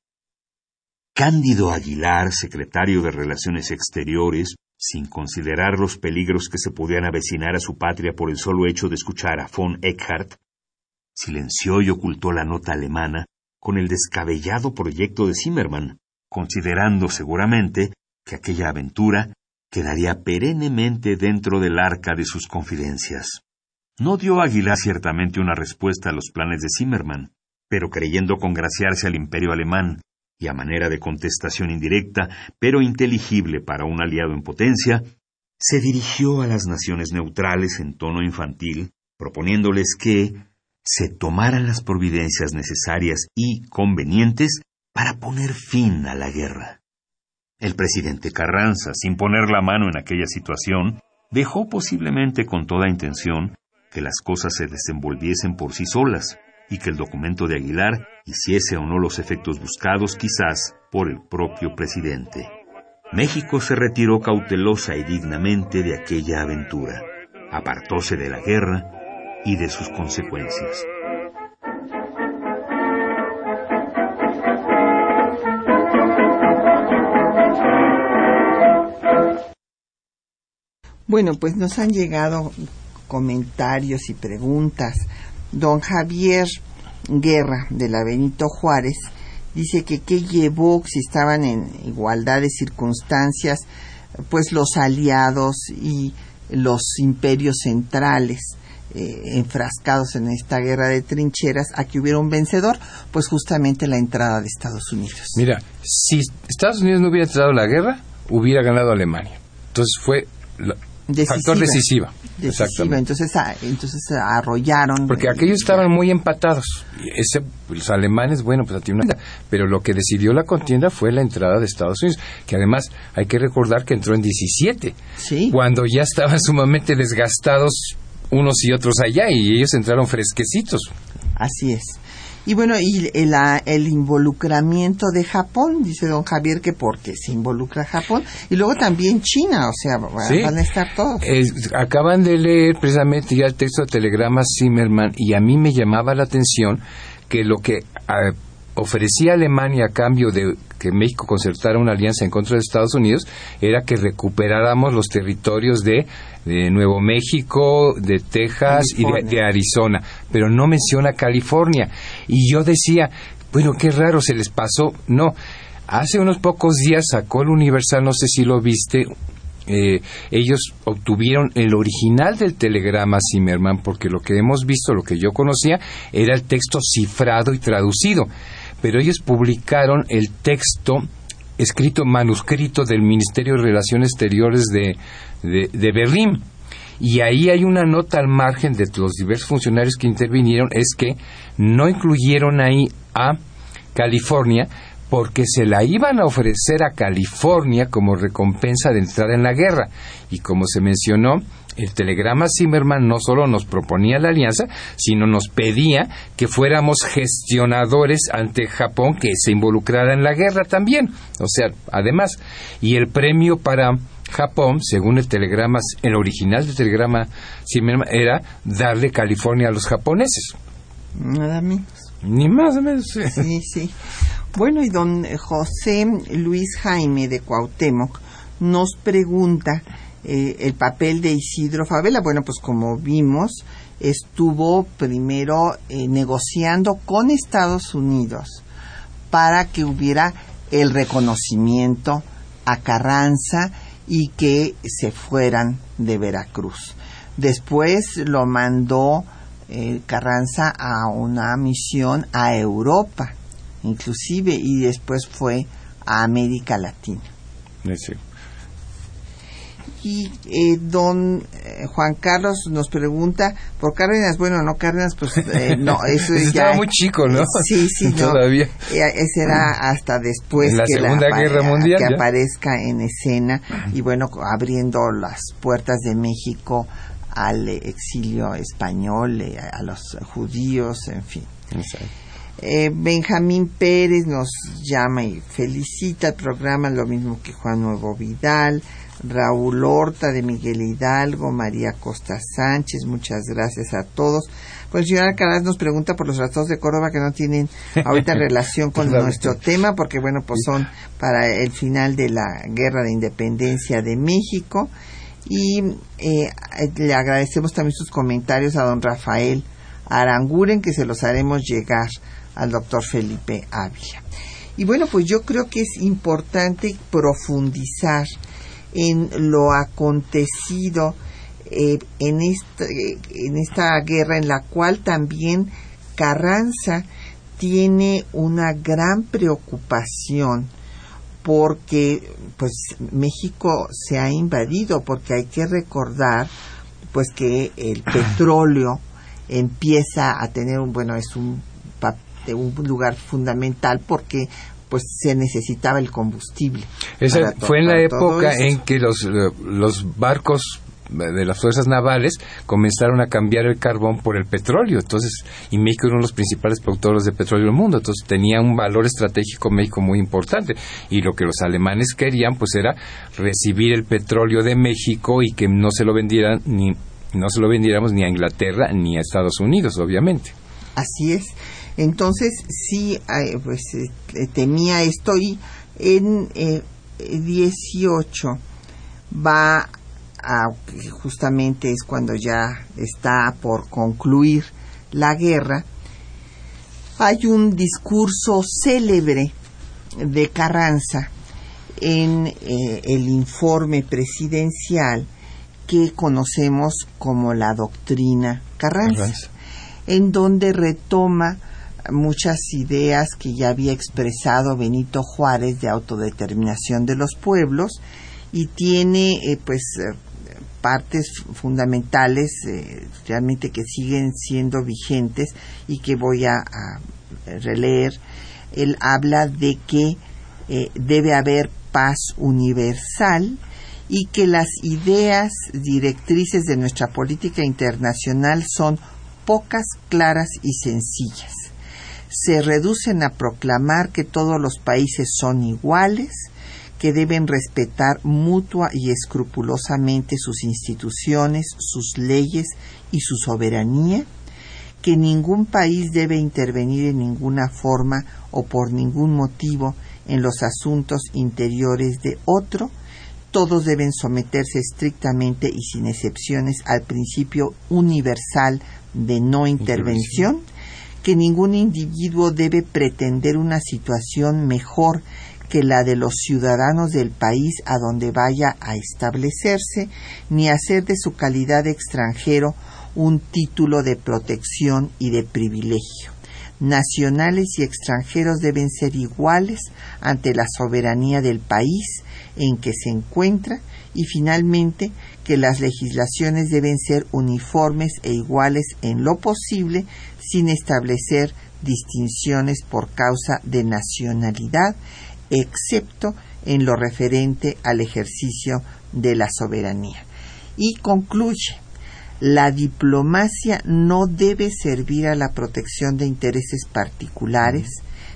Cándido Aguilar, secretario de Relaciones Exteriores, sin considerar los peligros que se podían avecinar a su patria por el solo hecho de escuchar a von Eckhart, silenció y ocultó la nota alemana con el descabellado proyecto de Zimmermann, considerando seguramente que aquella aventura quedaría perennemente dentro del arca de sus confidencias. No dio Aguilar ciertamente una respuesta a los planes de Zimmermann, pero creyendo congraciarse al imperio alemán, y a manera de contestación indirecta, pero inteligible para un aliado en potencia, se dirigió a las naciones neutrales en tono infantil, proponiéndoles que se tomaran las providencias necesarias y convenientes para poner fin a la guerra. El presidente Carranza, sin poner la mano en aquella situación, dejó posiblemente con toda intención que las cosas se desenvolviesen por sí solas y que el documento de Aguilar hiciese o no los efectos buscados quizás por el propio presidente. México se retiró cautelosa y dignamente de aquella aventura, apartóse de la guerra y de sus consecuencias. Bueno, pues nos han llegado comentarios y preguntas. Don Javier Guerra de la Benito Juárez dice que qué llevó si estaban en igualdad de circunstancias pues los aliados y los imperios centrales eh, enfrascados en esta guerra de trincheras a que hubiera un vencedor, pues justamente la entrada de Estados Unidos. Mira, si Estados Unidos no hubiera entrado la guerra, hubiera ganado Alemania. Entonces fue Factor decisiva. Decisiva, entonces, ah, entonces arrollaron. Porque aquellos estaban muy empatados. Ese, los alemanes, bueno, pues a ti una... Pero lo que decidió la contienda fue la entrada de Estados Unidos, que además hay que recordar que entró en 17. Sí. Cuando ya estaban [laughs] sumamente desgastados unos y otros allá y ellos entraron fresquecitos. Así es. Y bueno, y el, el, involucramiento de Japón, dice don Javier que porque se involucra Japón, y luego también China, o sea, van a estar todos. acaban de leer precisamente ya el texto de telegrama Zimmerman y a mí me llamaba la atención que lo que ah, ofrecía Alemania a cambio de que México concertara una alianza en contra de Estados Unidos era que recuperáramos los territorios de, Nuevo México, de Texas y de, Arizona, pero no menciona California. Y yo decía, bueno, qué raro se les pasó. No, hace unos pocos días sacó el Universal, no sé si lo viste, eh, ellos obtuvieron el original del telegrama Zimmerman, porque lo que hemos visto, lo que yo conocía, era el texto cifrado y traducido pero ellos publicaron el texto escrito manuscrito del Ministerio de Relaciones Exteriores de, de, Berlín. Y ahí hay una nota al margen de los diversos funcionarios que intervinieron, es que no incluyeron ahí a California porque se la iban a ofrecer a California como recompensa de entrada en la guerra. Y como se mencionó, el telegrama Zimmerman no solo nos proponía la alianza, sino nos pedía que fuéramos gestionadores ante Japón que se involucrara en la guerra también. O sea, además, y el premio para Japón, según el telegrama, el original del telegrama Zimmerman, era darle California a los japoneses. Nada menos. Ni más o menos. Sí, sí. Bueno, y don José Luis Jaime de Cuauhtémoc nos pregunta eh, el papel de Isidro Favela. Bueno, pues como vimos, estuvo primero eh, negociando con Estados Unidos para que hubiera el reconocimiento a Carranza y que se fueran de Veracruz. Después lo mandó eh, Carranza a una misión a Europa, inclusive, y después fue a América Latina. Y eh, don eh, Juan Carlos nos pregunta por Cárdenas. Bueno, no Cárdenas, pues eh, [laughs] no, eso ya. Estaba muy chico, ¿no? Sí, sí, [laughs] Todavía. ese era hasta después la que Segunda Guerra Mundial. Que aparezca en escena y bueno, abriendo las puertas de México al exilio español, a los judíos, en fin. Benjamín Pérez nos llama y felicita el programa, lo mismo que Juan Nuevo Vidal. Raúl Horta de Miguel Hidalgo, María Costa Sánchez, muchas gracias a todos. Pues el señor Alcaraz nos pregunta por los tratados de Córdoba que no tienen ahorita [laughs] relación con nuestro tema, porque bueno, pues son para el final de la guerra de independencia de México. Y eh, le agradecemos también sus comentarios a don Rafael Aranguren, que se los haremos llegar al doctor Felipe Ávila. Y bueno, pues yo creo que es importante profundizar en lo acontecido eh, en, esta, en esta guerra en la cual también Carranza tiene una gran preocupación porque pues México se ha invadido porque hay que recordar pues que el [clears throat] petróleo empieza a tener un bueno es un un lugar fundamental porque pues se necesitaba el combustible. Esa fue en la época en que los, los barcos de las fuerzas navales comenzaron a cambiar el carbón por el petróleo. Entonces, y México era uno de los principales productores de petróleo del mundo. Entonces, tenía un valor estratégico México muy importante. Y lo que los alemanes querían, pues, era recibir el petróleo de México y que no se lo vendieran ni no se lo vendiéramos ni a Inglaterra ni a Estados Unidos, obviamente. Así es. Entonces, sí, pues eh, temía esto y en eh, 18 va justamente es cuando ya está por concluir la guerra, hay un discurso célebre de Carranza en eh, el informe presidencial que conocemos como la doctrina Carranza, en donde retoma muchas ideas que ya había expresado Benito Juárez de autodeterminación de los pueblos y tiene eh, pues eh, partes fundamentales eh, realmente que siguen siendo vigentes y que voy a, releer. Él habla de que debe haber paz universal y que las ideas directrices de nuestra política internacional son pocas, claras y sencillas. Se reducen a proclamar que todos los países son iguales, que deben respetar mutua y escrupulosamente sus instituciones, sus leyes y su soberanía, que ningún país debe intervenir en ninguna forma o por ningún motivo en los asuntos interiores de otro, todos deben someterse estrictamente y sin excepciones al principio universal de no intervención, que ningún individuo debe pretender una situación mejor que la de los ciudadanos del país a donde vaya a establecerse, ni hacer de su calidad de extranjero un título de protección y de privilegio. Nacionales y extranjeros deben ser iguales ante la soberanía del país en que se encuentra y finalmente que las legislaciones deben ser uniformes e iguales en lo posible sin establecer distinciones por causa de nacionalidad excepto en lo referente al ejercicio de la soberanía. Y concluye, la diplomacia no debe servir a la protección de intereses particulares,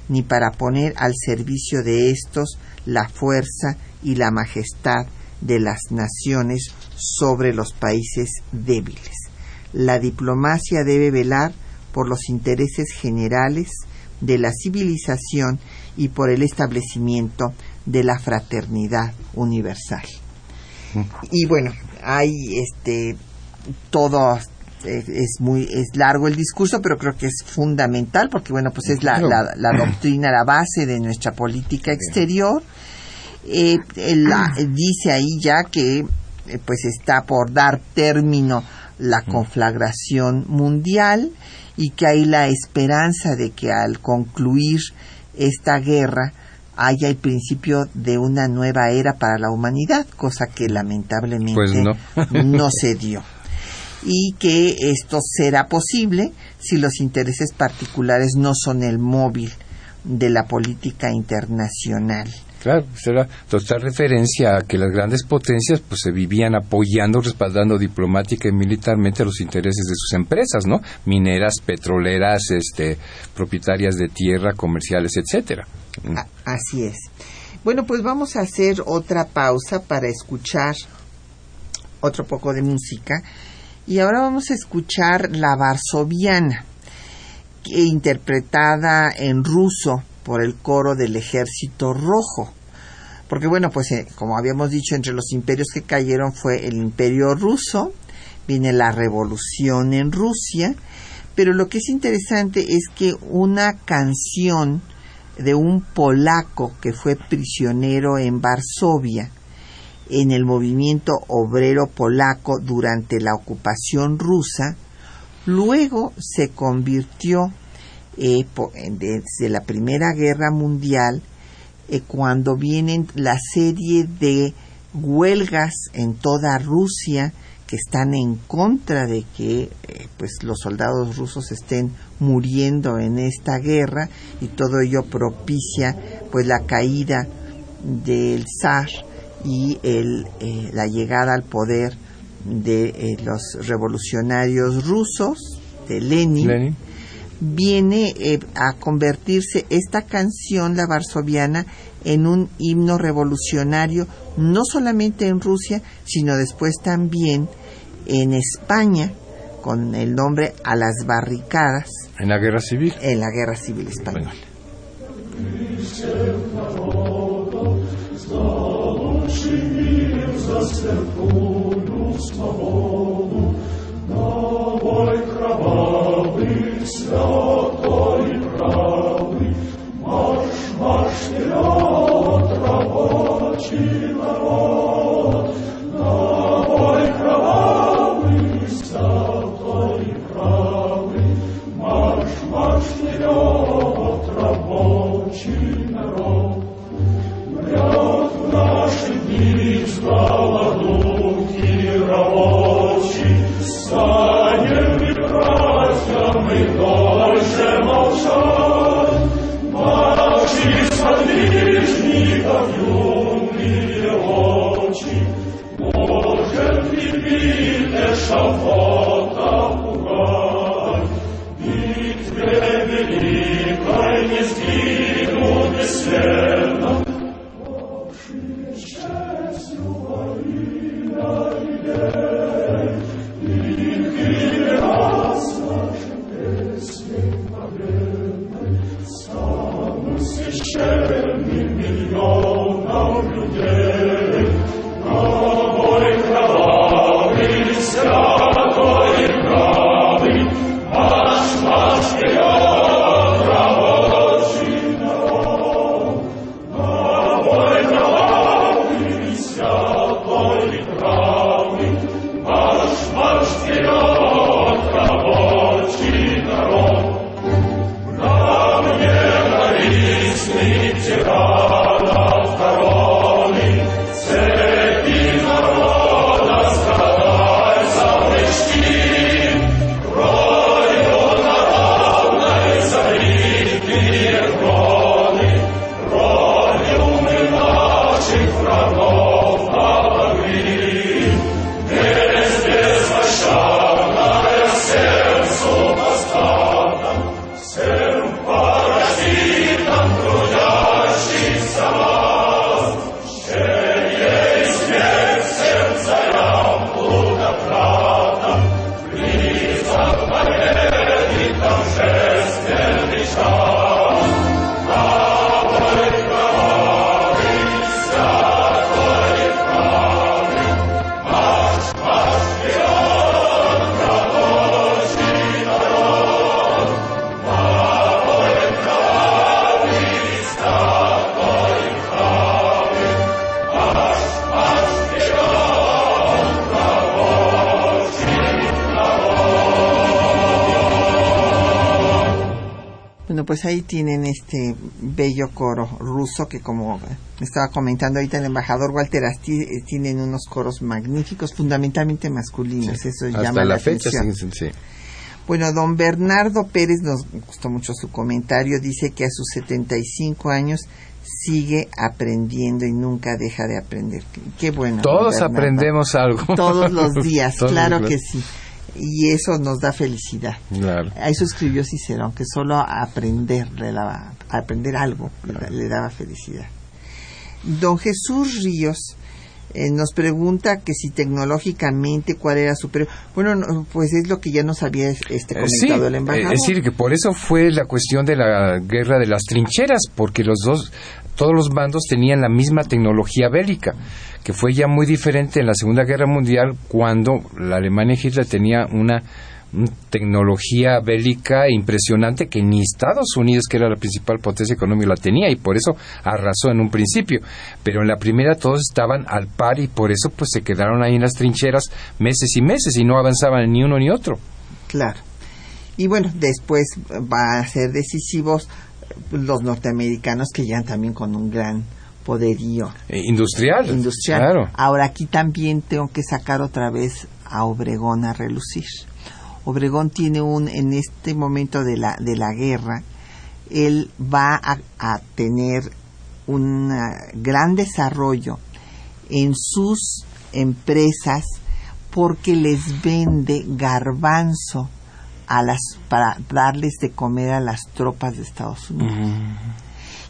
ni para poner al servicio de estos la fuerza y la majestad de las naciones sobre los países débiles. La diplomacia debe velar por los intereses generales de la civilización y por el establecimiento de la fraternidad universal. Y bueno, hay este todo eh, es muy es largo el discurso, pero creo que es fundamental porque bueno, pues es la, la, doctrina, la base de nuestra política exterior. Eh, dice ahí ya que eh, pues está por dar término la conflagración mundial y que hay la esperanza de que al concluir esta guerra haya el principio de una nueva era para la humanidad, cosa que lamentablemente pues no. [laughs] se dio. [laughs] Y que esto será posible si los intereses particulares no son el móvil de la política internacional. Claro, será total referencia a que las grandes potencias pues se vivían apoyando, respaldando diplomática y militarmente los intereses de sus empresas, ¿no? Mineras, petroleras, este, propietarias de tierra, comerciales, etcétera. Mm. Así es. Bueno, pues vamos a hacer otra pausa para escuchar otro poco de música y ahora vamos a escuchar la varsoviana interpretada en ruso por el coro del ejército rojo. Porque bueno, pues eh, como habíamos dicho, entre los imperios que cayeron fue el imperio ruso, viene la revolución en Rusia, pero lo que es interesante es que una canción de un polaco que fue prisionero en Varsovia, en el movimiento obrero polaco durante la ocupación rusa, luego se convirtió eh, desde la Primera Guerra Mundial, eh, cuando vienen la serie de huelgas en toda Rusia que están en contra de que eh, pues los soldados rusos estén muriendo en esta guerra y todo ello propicia pues la caída del zar y el, eh, la llegada al poder de los revolucionarios rusos de Lenin, viene a convertirse esta canción la varsoviana en un himno revolucionario no solamente en Rusia sino después también en España con el nombre A las barricadas. En la guerra civil. En la guerra civil española. Pues ahí tienen este bello coro ruso que como me estaba comentando ahorita el embajador Walter Asti eh, tienen unos coros magníficos, fundamentalmente masculinos, eso llama la, fecha, atención. Bueno, don Bernardo Pérez nos gustó mucho su comentario, dice que a sus 75 años sigue aprendiendo y nunca deja de aprender. Qué bueno. Todos aprendemos algo. Todos los [laughs] días, claro que sí y eso nos da felicidad. Claro. A eso escribió Cicerón, que solo aprender le daba, aprender algo le, daba felicidad. Don Jesús Ríos eh, nos pregunta que si tecnológicamente cuál era superior. Bueno, pues es lo que ya nos había este, eh, comentado el embajador. es decir, que por eso fue la cuestión de la guerra de las trincheras, porque los dos, todos los bandos tenían la misma tecnología bélica que fue ya muy diferente en la Segunda Guerra Mundial cuando la Alemania Hitler tenía una tecnología bélica impresionante que ni Estados Unidos, que era la principal potencia económica, la tenía y por eso arrasó en un principio. Pero en la primera todos estaban al par y por eso pues se quedaron ahí en las trincheras meses y meses y no avanzaban ni uno ni otro. Claro. Y bueno, después va a ser decisivos los norteamericanos que llegan también con un gran poderío eh, industrial. Industrial. Claro. Ahora aquí también tengo que sacar otra vez a Obregón a relucir. Obregón tiene un, en este momento de la, de la guerra, él va a, a tener un gran desarrollo en sus empresas porque les vende garbanzo a las para darles de comer a las tropas de Estados Unidos.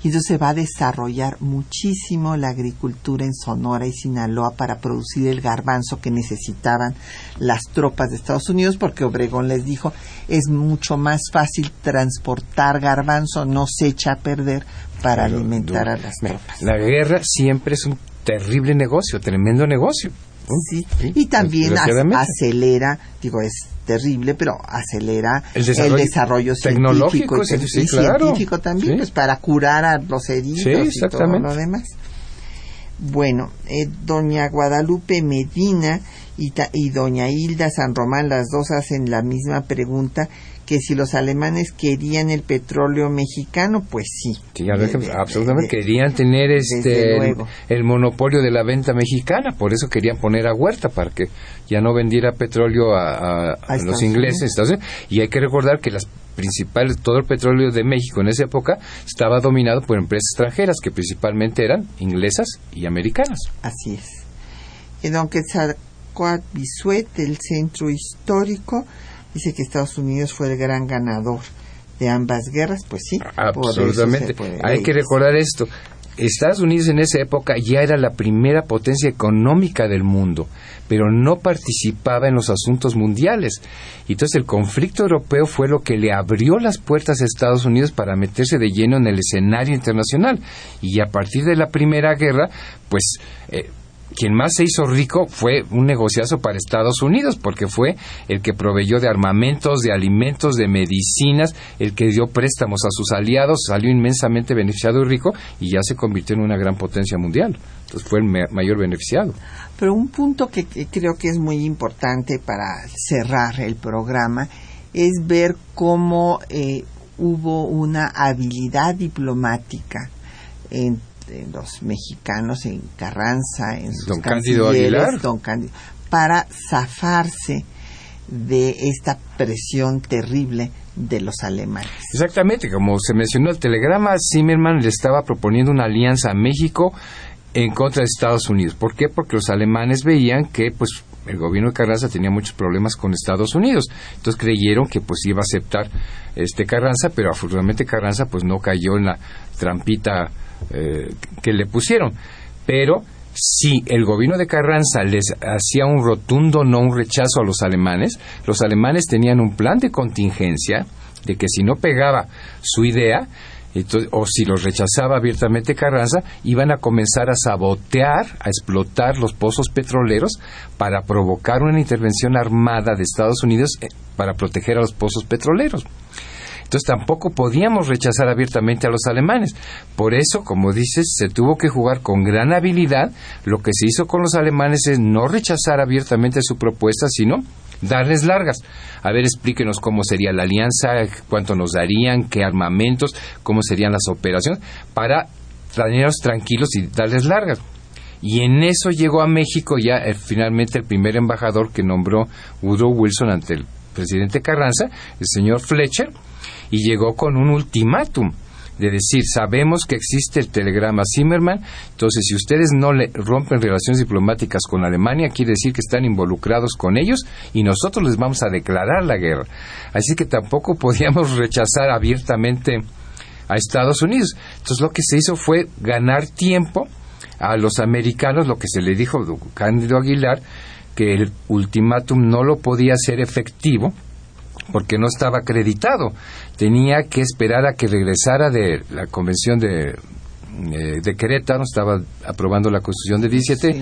Y entonces se va a desarrollar muchísimo la agricultura en Sonora y Sinaloa para producir el garbanzo que necesitaban las tropas de Estados Unidos, porque Obregón les dijo, es mucho más fácil transportar garbanzo, no se echa a perder para alimentar a las tropas. La guerra siempre es un terrible negocio, tremendo negocio. Sí, y también acelera, digo, es terrible, pero acelera el desarrollo, tecnológico y, científico también, pues para curar a los heridos y todo lo demás. Bueno, eh, doña Guadalupe Medina y, y doña Hilda San Román, las dos hacen la misma pregunta que si los alemanes querían el petróleo mexicano, pues sí. Sí, absolutamente querían tener este el, monopolio de la venta mexicana, por eso querían poner a Huerta para que ya no vendiera petróleo a, los ingleses. y hay que recordar que las principales todo el petróleo de México en esa época estaba dominado por empresas extranjeras que principalmente eran inglesas y americanas. Así es. Y don Quetzalcoatl Bisuet, del centro histórico, dice que Estados Unidos fue el gran ganador de ambas guerras, pues sí. Absolutamente. Hay que recordar esto. Estados Unidos en esa época ya era la primera potencia económica del mundo, pero no participaba en los asuntos mundiales. Entonces el conflicto europeo fue lo que le abrió las puertas a Estados Unidos para meterse de lleno en el escenario internacional. Y a partir de la Primera Guerra, pues eh, quien más se hizo rico fue un negociazo para Estados Unidos, porque fue el que proveyó de armamentos, de alimentos, de medicinas, el que dio préstamos a sus aliados, salió inmensamente beneficiado y rico y ya se convirtió en una gran potencia mundial. Entonces fue el mayor beneficiado. Pero un punto que, creo que es muy importante para cerrar el programa es ver cómo eh, hubo una habilidad diplomática en los mexicanos en Carranza, en sus don Cándido Aguilar. Don Cándido, para zafarse de esta presión terrible de los alemanes. Exactamente, como se mencionó el telegrama, Zimmerman le estaba proponiendo una alianza a México en contra de Estados Unidos. ¿Por qué? Porque los alemanes veían que pues el gobierno de Carranza tenía muchos problemas con Estados Unidos. Entonces creyeron que pues iba a aceptar este Carranza, pero afortunadamente Carranza pues no cayó en la trampita eh, que le pusieron. Pero si el gobierno de Carranza les hacía un rotundo no, un rechazo a los alemanes, los alemanes tenían un plan de contingencia de que si no pegaba su idea, o si los rechazaba abiertamente Carranza, iban a comenzar a sabotear, a explotar los pozos petroleros para provocar una intervención armada de Estados Unidos eh, para proteger a los pozos petroleros. Entonces tampoco podíamos rechazar abiertamente a los alemanes. Por eso, como dices, se tuvo que jugar con gran habilidad. Lo que se hizo con los alemanes es no rechazar abiertamente su propuesta, sino darles largas. A ver, explíquenos cómo sería la alianza, cuánto nos darían, qué armamentos, cómo serían las operaciones, para tenerlos tranquilos y darles largas. Y en eso llegó a México ya eh, finalmente el primer embajador que nombró Woodrow Wilson ante el presidente Carranza, el señor Fletcher, y llegó con un ultimátum de decir, sabemos que existe el telegrama Zimmerman, entonces si ustedes no le rompen relaciones diplomáticas con Alemania, quiere decir que están involucrados con ellos y nosotros les vamos a declarar la guerra. Así que tampoco [laughs] podíamos rechazar abiertamente a Estados Unidos. Entonces lo que se hizo fue ganar tiempo a los americanos, lo que se le dijo a Cándido Aguilar, que el ultimátum no lo podía hacer efectivo porque no estaba acreditado. Tenía que esperar a que regresara de la convención de, eh, de Querétaro, estaba aprobando la constitución de 17,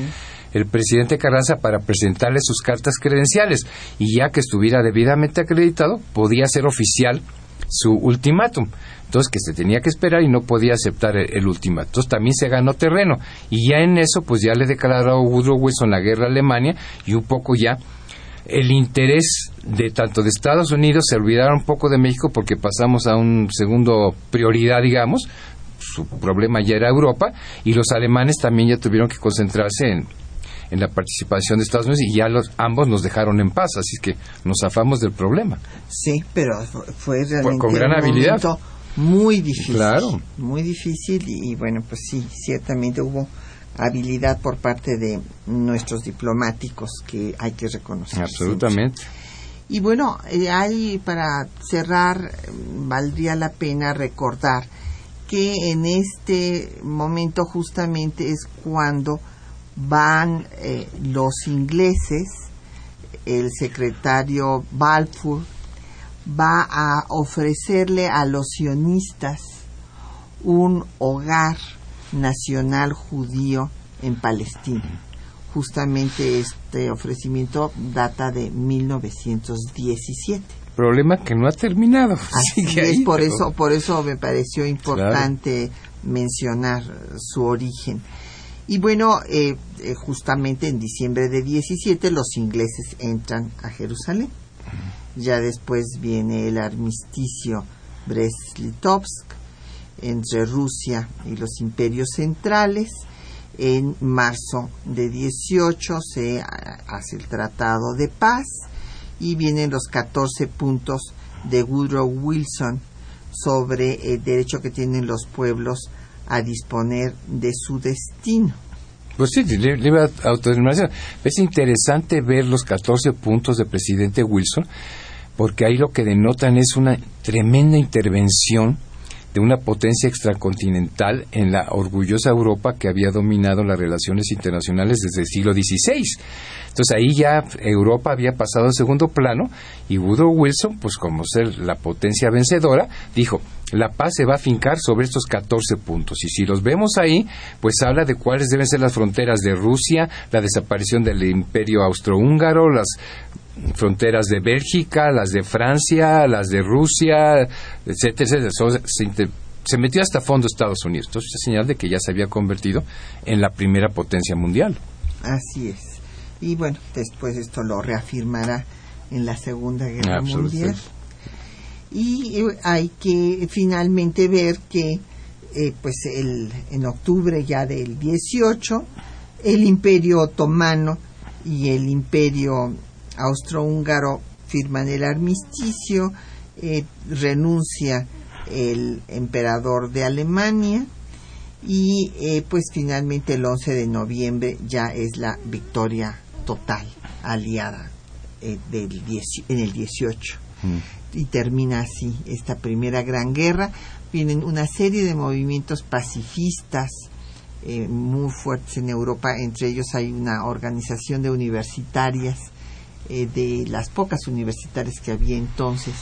el presidente Carranza para presentarle sus cartas credenciales y ya que estuviera debidamente acreditado podía ser oficial su ultimátum. Entonces que se tenía que esperar y no podía aceptar el, ultimátum. Entonces también se ganó terreno y ya en eso pues ya le declaró Woodrow Wilson la guerra a Alemania y un poco ya el interés de tanto de Estados Unidos se olvidaron un poco de México porque pasamos a un segundo prioridad, digamos, su problema ya era Europa y los alemanes también ya tuvieron que concentrarse en, en la participación de Estados Unidos y ya los ambos nos dejaron en paz, así que nos zafamos del problema. Sí, pero fue realmente con gran habilidad. muy difícil. Claro. Muy difícil y, bueno, pues sí, ciertamente hubo habilidad por parte de nuestros diplomáticos que hay que reconocer. Absolutamente. Y bueno, eh, hay para cerrar valdría la pena recordar que en este momento justamente es cuando van eh, los ingleses, el secretario Balfour va a ofrecerle a los sionistas un hogar nacional judío en Palestina. Justamente este ofrecimiento data de 1917 problema que no ha terminado. [laughs] Así es, por eso, por eso me pareció importante mencionar su origen. Y bueno, eh, eh, justamente en diciembre de 17 los ingleses entran a Jerusalén. Ya después viene el armisticio Brest-Litovsk entre Rusia y los imperios centrales. En marzo de 18 se hace el Tratado de Paz y vienen los 14 puntos de Woodrow Wilson sobre el derecho que tienen los pueblos a disponer de su destino. Pues sí, libre autodeterminación. Es interesante ver los 14 puntos del presidente Wilson, porque ahí lo que denotan es una tremenda intervención de una potencia extracontinental en la orgullosa Europa que había dominado las relaciones internacionales desde el siglo XVI. Entonces ahí ya Europa había pasado al segundo plano y Woodrow Wilson, pues como ser la potencia vencedora, dijo, la paz se va a fincar sobre estos 14 puntos. Y si los vemos ahí, pues habla de cuáles deben ser las fronteras de Rusia, la desaparición del imperio austrohúngaro, las fronteras de Bélgica, las de Francia, las de Rusia, etcétera, Se, metió hasta fondo Estados Unidos. Entonces es señal de que ya se había convertido en la primera potencia mundial. Así es. Y bueno, después esto lo reafirmará en la Segunda Guerra Mundial. Y hay que finalmente ver que eh, pues el, en octubre ya del 18 el imperio otomano y el imperio austrohúngaro firman el armisticio, eh, renuncia el emperador de Alemania y eh, pues finalmente el 11 de noviembre ya es la victoria total aliada eh, del en el 18 mm. y termina así esta primera gran guerra. Vienen una serie de movimientos pacifistas muy fuertes en Europa. Entre ellos hay una organización de universitarias eh, de las pocas universitarias que había entonces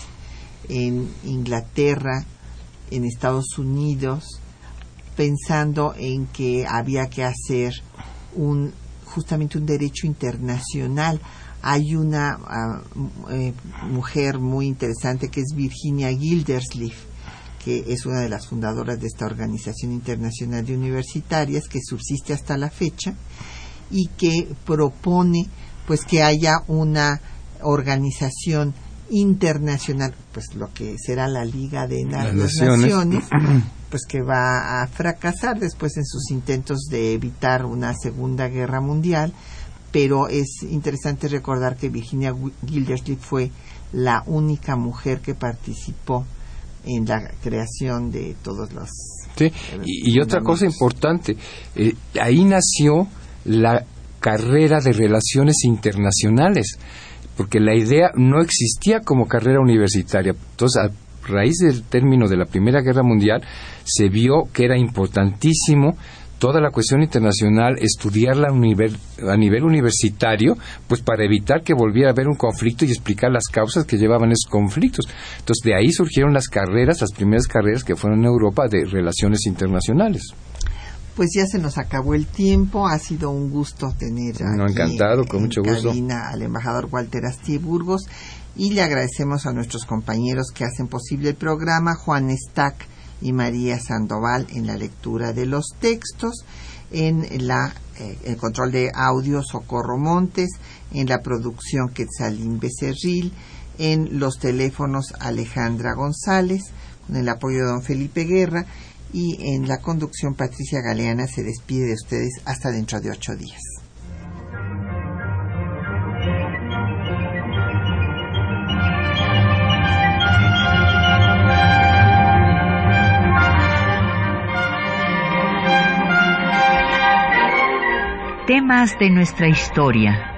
en Inglaterra, en Estados Unidos, pensando en que había que hacer un justamente un derecho internacional. Hay una eh, mujer muy interesante que es Virginia Gildersleeve, que es una de las fundadoras de esta Organización Internacional de Universitarias que subsiste hasta la fecha y que propone pues que haya una organización internacional, pues lo que será la Liga de las Naciones, [clears throat] pues que va a fracasar después en sus intentos de evitar una Segunda Guerra Mundial, pero es interesante recordar que Virginia Gildersleeve fue la única mujer que participó en la creación de todos los... Sí, y, otra cosa importante, eh, ahí nació la carrera de relaciones internacionales, porque la idea no existía como carrera universitaria. Entonces, a raíz del término de la Primera Guerra Mundial, se vio que era importantísimo toda la cuestión internacional, estudiarla a nivel, universitario, pues para evitar que volviera a haber un conflicto y explicar las causas que llevaban esos conflictos. Entonces, de ahí surgieron las carreras, las primeras carreras que fueron en Europa de relaciones internacionales. Pues ya se nos acabó el tiempo. Ha sido un gusto tener no, encantado, con mucho gusto. al embajador Walter Asti Burgos y le agradecemos a nuestros compañeros que hacen posible el programa, Juan Stack y María Sandoval en la lectura de los textos, en la eh, el control de audio Socorro Montes, en la producción Quetzalín Becerril, en los teléfonos Alejandra González, con el apoyo de don Felipe Guerra y en la conducción Patricia Galeana se despide de ustedes hasta dentro de ocho días. Temas de nuestra historia